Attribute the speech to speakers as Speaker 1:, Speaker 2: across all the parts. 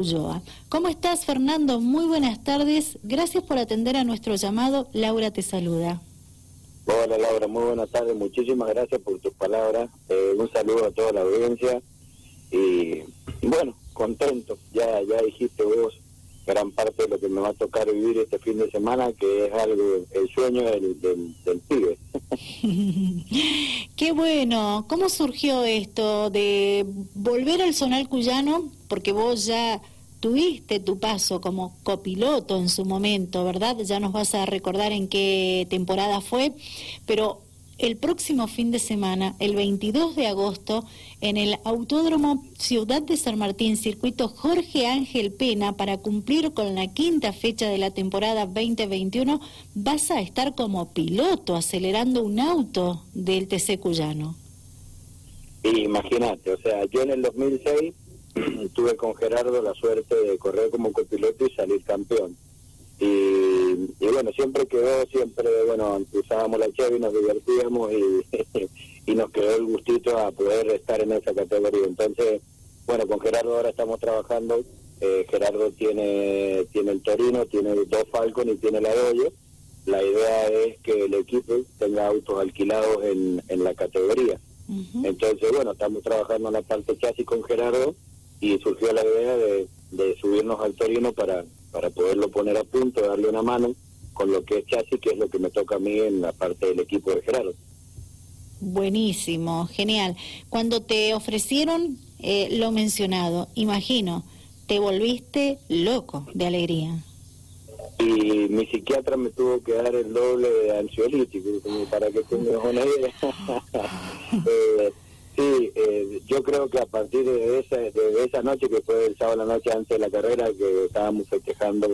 Speaker 1: Ulloa. ¿Cómo estás, Fernando? Muy buenas tardes. Gracias por atender a nuestro llamado. Laura te saluda.
Speaker 2: Hola, Laura. Muy buenas tardes. Muchísimas gracias por tus palabras. Eh, un saludo a toda la audiencia. Y, bueno, contento. Ya, ya dijiste vos gran parte de lo que me va a tocar vivir este fin de semana, que es algo, el sueño del, del, pibe.
Speaker 1: Qué bueno. ¿Cómo surgió esto de volver al Zonal Cuyano? Porque vos ya tuviste tu paso como copiloto en su momento, ¿verdad? Ya nos vas a recordar en qué temporada fue, pero el próximo fin de semana, el 22 de agosto, en el Autódromo Ciudad de San Martín, circuito Jorge Ángel Pena, para cumplir con la quinta fecha de la temporada 2021, vas a estar como piloto acelerando un auto del TC Cuyano.
Speaker 2: Imagínate, o sea, yo en el 2006 tuve con Gerardo la suerte de correr como copiloto y salir campeón y, bueno, siempre quedó, siempre, bueno, usábamos la Chevy, nos divertíamos y, y nos quedó el gustito a poder estar en esa categoría. Entonces, bueno, con Gerardo ahora estamos trabajando. Eh, Gerardo tiene tiene el Torino, tiene dos Falcon y tiene la Doyo. La idea es que el equipo tenga autos alquilados en, en la categoría. Entonces, bueno, estamos trabajando en la parte chasis con Gerardo y surgió la idea de, de subirnos al Torino para, para poderlo poner a punto, darle una mano con lo que es chasis, que es lo que me toca a mí en la parte del equipo de Gerardo.
Speaker 1: Buenísimo, genial. Cuando te ofrecieron eh, lo mencionado, imagino, te volviste loco de alegría.
Speaker 2: Y mi psiquiatra me tuvo que dar el doble de ansiolítico, para que tengas una idea. eh, Sí, eh, yo creo que a partir de esa, de esa noche, que fue el sábado la noche antes de la carrera, que estábamos festejando,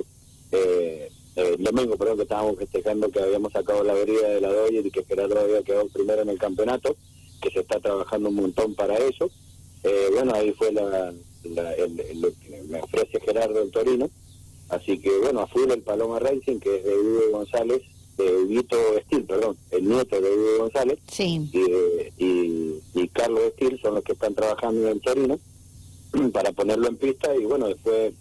Speaker 2: eh, eh, el domingo, perdón, que estábamos festejando que habíamos sacado la vereda de la Doyle y que Gerardo había quedado primero en el campeonato, que se está trabajando un montón para eso. bueno, ahí fue la, lo que me ofrece Gerardo el Torino. Así que bueno, a full el Paloma Racing, que es de Hugo González, de Huguito Estil, perdón, el nieto de Hugo González,
Speaker 1: sí.
Speaker 2: y, y, y, Carlos Estil son los que están trabajando en Torino para ponerlo en pista y bueno, después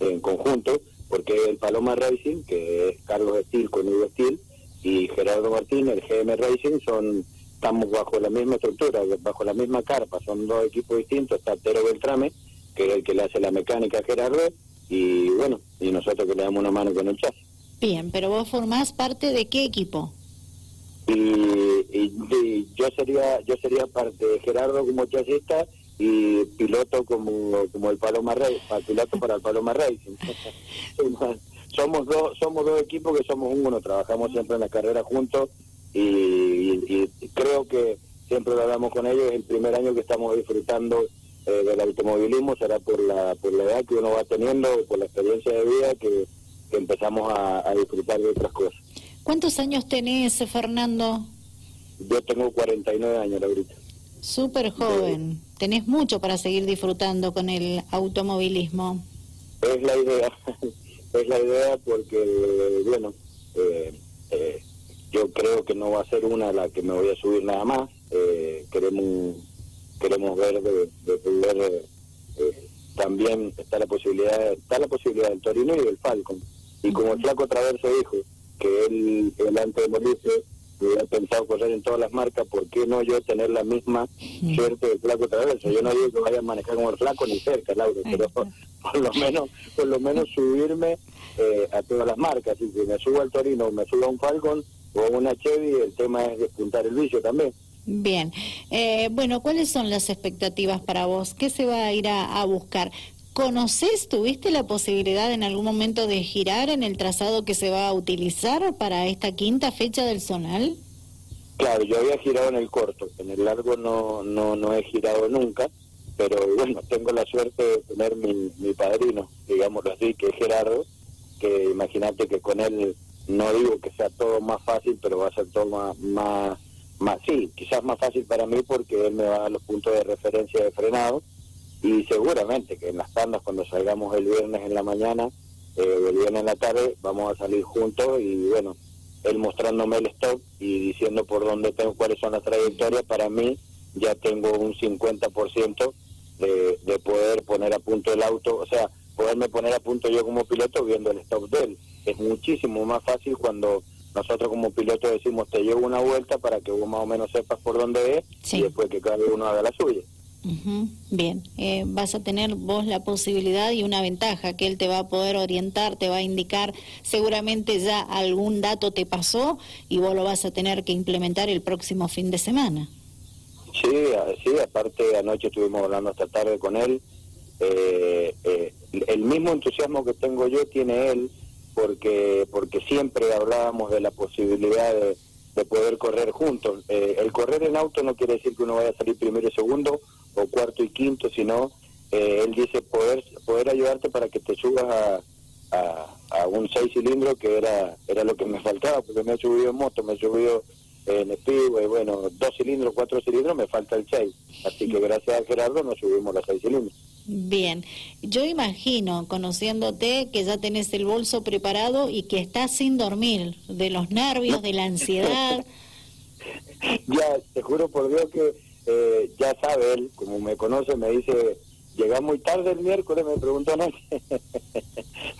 Speaker 2: en conjunto, porque el Paloma Racing, que es Carlos Estil con Hugo Estil, y Gerardo Martínez, el GM Racing, son estamos bajo la misma estructura, bajo la misma carpa, son dos equipos distintos, está Tero Beltrame, que es el que le hace la mecánica a Gerardo, y bueno, y nosotros que le damos una mano con el chasis.
Speaker 1: Bien, pero vos formás parte de qué equipo?
Speaker 2: Y, yo sería yo sería parte de Gerardo como chasista y piloto como como el Paloma Rey, piloto para el Paloma Racing. somos dos somos dos equipos que somos uno, trabajamos siempre en la carrera juntos y, creo que siempre lo hablamos con ellos, el primer año que estamos disfrutando eh, del automovilismo será por la por la edad que uno va teniendo, por la experiencia de vida que empezamos a, disfrutar de otras cosas.
Speaker 1: ¿Cuántos años tenés, Fernando?
Speaker 2: Yo tengo 49 años ahorita.
Speaker 1: Súper joven. Tenés mucho para seguir disfrutando con el automovilismo.
Speaker 2: Es la idea, es la idea porque, bueno, eh, eh, yo creo que no va a ser una la que me voy a subir nada más. Eh, queremos queremos ver de, de poder también está la posibilidad está la posibilidad del Torino y del Falcon y como el flaco Traverso dijo que él, él antes de morirse hubiera pensado correr en todas las marcas, ¿por qué no yo tener la misma suerte del flaco Traverso? Yo no digo que vaya a manejar como el flaco ni cerca, Laura, pero por, lo menos por lo menos subirme eh, a todas las marcas. Y si me subo al Torino, me subo a un Falcon o a una Chevy, el tema es despuntar el vicio también.
Speaker 1: Bien, eh, bueno, ¿cuáles son las expectativas para vos? ¿Qué se va a ir a buscar? ¿Conoces, tuviste la posibilidad en algún momento de girar en el trazado que se va a utilizar para esta quinta fecha del zonal?
Speaker 2: Claro, yo había girado en el corto, en el largo no, no, no he girado nunca, pero bueno, tengo la suerte de tener mi, mi padrino, digámoslo así, que es Gerardo, que imagínate que con él no digo que sea todo más fácil, pero va a ser todo más, más, más, sí, quizás más fácil para mí porque él me va a los puntos de referencia de frenado y seguramente que en las tandas cuando salgamos el viernes en la mañana, eh, el viernes en la tarde, vamos a salir juntos y bueno, él mostrándome el stop y diciendo por dónde tengo, cuáles son las trayectorias, para mí ya tengo un 50% de, de poder poner a punto el auto, o sea, poderme poner a punto yo como piloto viendo el stop de él. Es muchísimo más fácil cuando nosotros como piloto decimos te llevo una vuelta para que vos más o menos sepas por dónde es y después que cada uno haga la suya.
Speaker 1: Bien, eh, vas a tener vos la posibilidad y una ventaja que él te va a poder orientar, te va a indicar, seguramente ya algún dato te pasó y vos lo vas a tener que implementar el próximo fin de semana.
Speaker 2: Sí, sí, aparte anoche estuvimos hablando esta tarde con él. Eh, eh, el mismo entusiasmo que tengo yo tiene él porque porque siempre hablábamos de la posibilidad de de poder correr juntos. Eh, el correr en auto no quiere decir que uno vaya a salir primero y segundo o cuarto y quinto, sino eh, él dice poder poder ayudarte para que te subas a, a, un seis cilindros que era era lo que me faltaba, porque me he subido en moto, me he subido en y bueno, dos cilindros, cuatro cilindros, me falta el seis. Así que gracias a Gerardo nos subimos los seis cilindros.
Speaker 1: Bien, yo imagino, conociéndote, que ya tenés el bolso preparado y que estás sin dormir, de los nervios, de la ansiedad.
Speaker 2: ya, te juro por Dios que eh, ya sabe él, como me conoce, me dice, llega muy tarde el miércoles, me preguntó noche,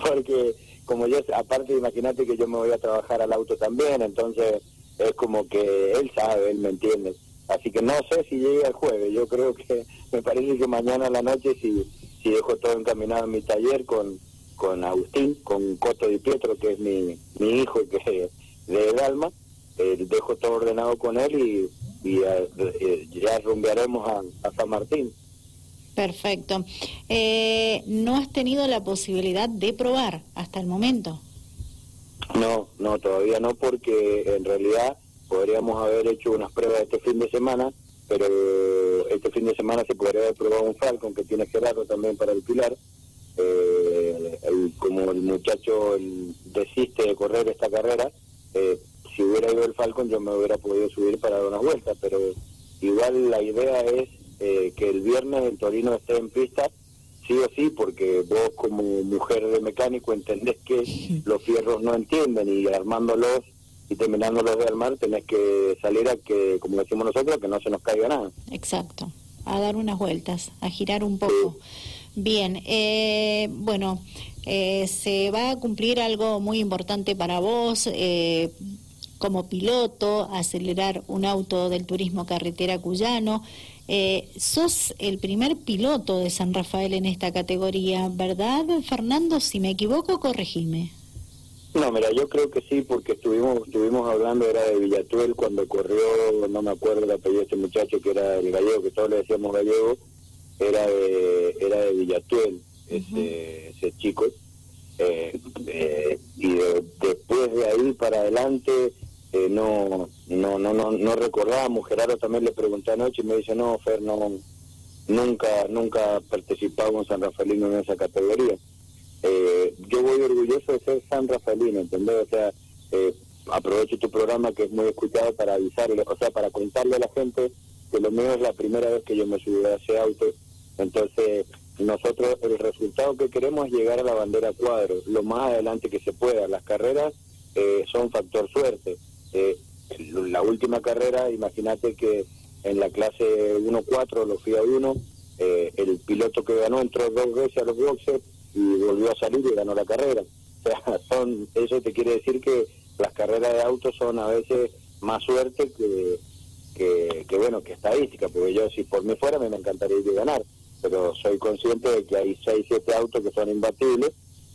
Speaker 2: porque como yo, aparte imagínate que yo me voy a trabajar al auto también, entonces es como que él sabe, él me entiende. Así que no sé si llega el jueves, yo creo que me parece que mañana a la noche si, si dejo todo encaminado en mi taller con, con Agustín, con Coto Di Pietro, que es mi, mi hijo que de Dalma, eh, dejo todo ordenado con él y, y eh, ya rumbearemos a, a, San Martín.
Speaker 1: Perfecto. Eh, ¿No has tenido la posibilidad de probar hasta el momento?
Speaker 2: No, no, todavía no, porque en realidad podríamos haber hecho unas pruebas este fin de semana, pero este fin de semana se podría haber probado un Falcon que tiene Gerardo también para el Pilar. Eh, como el muchacho desiste de correr esta carrera, eh, hubiera ido el Falcon yo me hubiera podido subir para dar una vuelta, pero igual la idea es eh, que el viernes el Torino esté en pista, sí o sí, porque vos como mujer de mecánico entendés que los fierros no entienden y armándolos y terminando los de armar tenés que salir a que, como decimos nosotros, que no se nos caiga nada.
Speaker 1: Exacto, a dar unas vueltas, a girar un poco. Bien, eh, bueno, eh, se va a cumplir algo muy importante para vos. Eh, como piloto, acelerar un auto del turismo carretera cuyano. Eh, sos el primer piloto de San Rafael en esta categoría, ¿verdad, Fernando? Si me equivoco, corregime.
Speaker 2: No, mira, yo creo que sí, porque estuvimos estuvimos hablando, era de Villatuel, cuando corrió, no me acuerdo el apellido de este muchacho, que era el gallego, que todos le decíamos gallego, era de, era de Villatuel, ese, ese chico. Eh, eh, y después de ahí para adelante eh, no, no, no, no, no recordábamos. Gerardo también le pregunté anoche y me dice, no, Fer, no, nunca, nunca participado en San Rafaelino en esa categoría. Eh, yo voy orgulloso de ser San Rafaelino, ¿entendés? O sea, eh, aprovecho tu programa que es muy escuchado para avisarle, o sea, para contarle a la gente que lo mío es la primera vez que yo me subí a ese auto. Entonces, nosotros el resultado que queremos es llegar a la bandera cuadro, lo más adelante que se pueda. Las carreras eh, son factor suerte. La última carrera, imagínate que en la clase 1-4, lo FIA 1, eh, el piloto que ganó entró dos veces a los boxes y volvió a salir y ganó la carrera. O sea, son, eso te quiere decir que las carreras de autos son a veces más suerte que, que, bueno, que estadística, porque yo si por mí fuera me encantaría ir a ganar, pero soy consciente de que hay 6, 7 autos que son imbatibles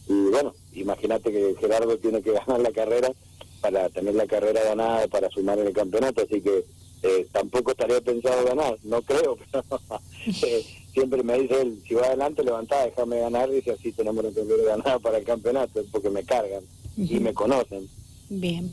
Speaker 2: y bueno, imagínate que Gerardo tiene que ganar la carrera para tener la carrera ganada para sumar en el campeonato, así que eh, tampoco estaría pensado ganar, no creo, pero eh, siempre me dice él, si va adelante levantá, déjame ganar, dice así tenemos carrera ganada para el campeonato, porque me cargan y me conocen.
Speaker 1: Bien,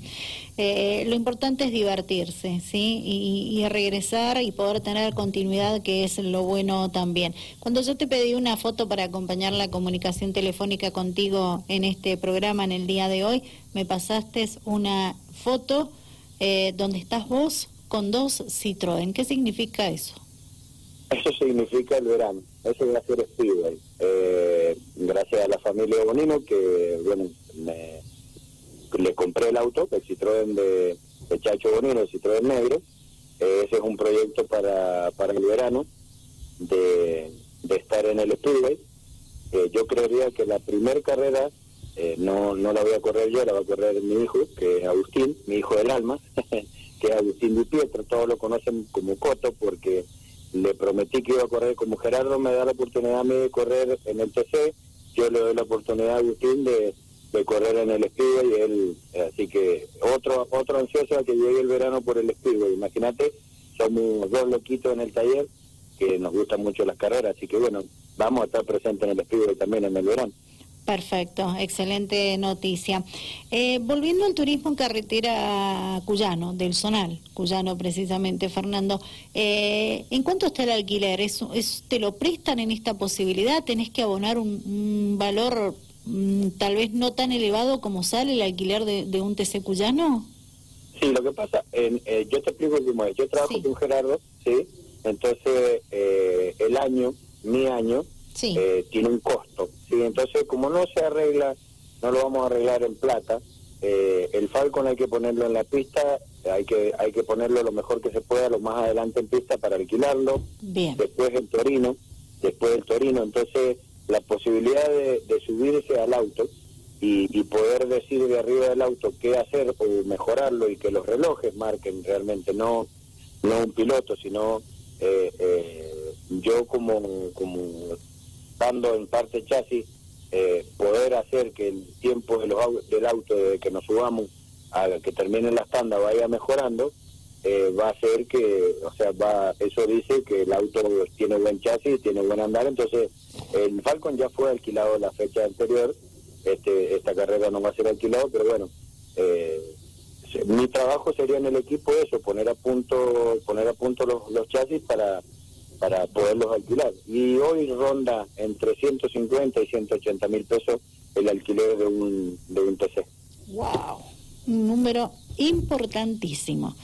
Speaker 1: eh, lo importante es divertirse, ¿sí? Y, regresar y poder tener continuidad, que es lo bueno también. Cuando yo te pedí una foto para acompañar la comunicación telefónica contigo en este programa en el día de hoy, me pasaste una foto eh, donde estás vos con dos Citroën. ¿Qué significa eso?
Speaker 2: Eso significa el verano, eso va a. Eh, gracias a la familia Bonino que, bueno, me le compré el auto, el Citroën de, Chacho Bonino, el Citroën negro. Eh, ese es un proyecto para, para el verano de, estar en el Speedway. eh, yo creería que la primera carrera eh, no, no la voy a correr yo, la va a correr mi hijo, que es Agustín, mi hijo del alma, que es Agustín Di Pietro, todos lo conocen como Coto porque le prometí que iba a correr como Gerardo me da la oportunidad a mí de correr en el TC, yo le doy la oportunidad a Agustín de, de correr en el Speedway él, así que otro otro ansioso que llegue el verano por el Speedway, imagínate, somos dos loquitos en el taller que nos gustan mucho las carreras, así que bueno, vamos a estar presentes en el Speedway también en el verano.
Speaker 1: Perfecto, excelente noticia. Eh, volviendo al turismo en carretera Cuyano, del Zonal, Cuyano precisamente, Fernando, eh, ¿en cuánto está el alquiler? ¿Es, te lo prestan en esta posibilidad? ¿Tenés que abonar un, valor mm, tal vez no tan elevado como sale el alquiler de, un TC Cuyano?
Speaker 2: Sí, lo que pasa, eh, yo te explico cómo es. Yo trabajo con Gerardo, ¿sí? Entonces, el año, mi año, tiene un costo Sí, entonces como no se arregla, no lo vamos a arreglar en plata, eh, el Falcon hay que ponerlo en la pista, hay que hay que ponerlo lo mejor que se pueda, lo más adelante en pista para alquilarlo, después el Torino, después el Torino, entonces la posibilidad de, subirse al auto y, poder decir de arriba del auto qué hacer o mejorarlo y que los relojes marquen realmente, no, no un piloto, sino eh, eh, yo como, como en parte chasis, eh, poder hacer que el tiempo de los, del auto de que nos subamos a que termine la tanda vaya mejorando, eh, va a hacer que, o sea, va eso dice que el auto tiene buen chasis, tiene buen andar, entonces el Falcon ya fue alquilado la fecha anterior, este esta carrera no va a ser alquilado, pero bueno, eh, mi trabajo sería en el equipo eso, poner a punto, poner a punto los, los chasis para para poderlos alquilar. Y hoy ronda entre 150 y 180 mil pesos el alquiler de un, de un TC.
Speaker 1: ¡Wow! Un número importantísimo,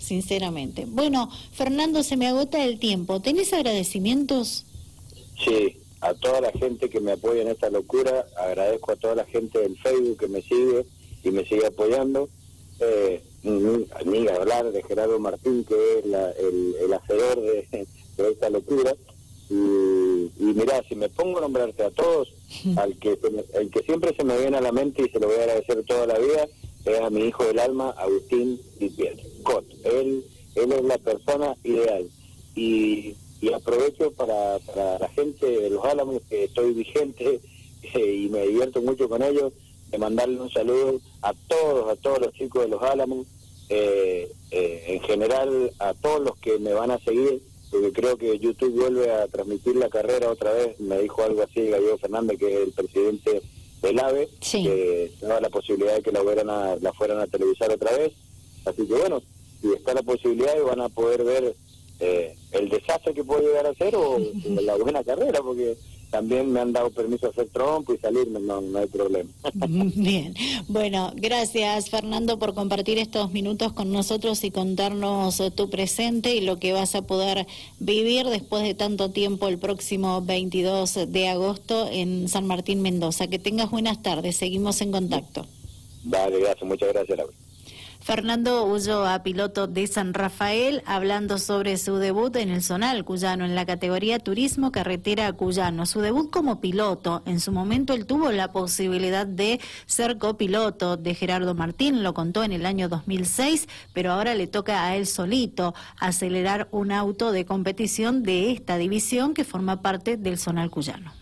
Speaker 1: sinceramente. Bueno, Fernando, se me agota el tiempo. ¿Tenés agradecimientos?
Speaker 2: Sí, a toda la gente que me apoya en esta locura. Agradezco a toda la gente del Facebook que me sigue y me sigue apoyando. Eh, ni hablar de Gerardo Martín, que es el, el hacedor de esta locura. Y, y mirá, si me pongo a nombrarte a todos, al que el que siempre se me viene a la mente y se lo voy a agradecer toda la vida, es a mi hijo del alma, Agustín Pietro Cot. Él, él es la persona ideal. Y, y aprovecho para, para la gente de Los Álamos, que estoy vigente y me divierto mucho con ellos, de mandarle un saludo a todos, a todos los chicos de Los Álamos, eh, eh, en general a todos los que me van a seguir porque creo que YouTube vuelve a transmitir la carrera otra vez. Me dijo algo así Gallego Fernández, que es el presidente del AVE, que daba la posibilidad de que la, fueran a, la fueran a televisar otra vez. Así que bueno, si está la posibilidad, van a poder ver eh, el desastre que puede llegar a ser o la buena carrera, porque también me han dado permiso a hacer trompo y salirme, no, no hay problema.
Speaker 1: Bien, bueno, gracias Fernando por compartir estos minutos con nosotros y contarnos tu presente y lo que vas a poder vivir después de tanto tiempo el próximo 22 de agosto en San Martín Mendoza. Que tengas buenas tardes, seguimos en contacto.
Speaker 2: Vale, gracias, muchas gracias Laura.
Speaker 1: Fernando Ulloa, piloto de San Rafael, hablando sobre su debut en el Zonal Cuyano, en la categoría Turismo Carretera Cuyano. Su debut como piloto, en su momento él tuvo la posibilidad de ser copiloto de Gerardo Martín, lo contó en el año 2006, pero ahora le toca a él solito acelerar un auto de competición de esta división que forma parte del Zonal Cuyano.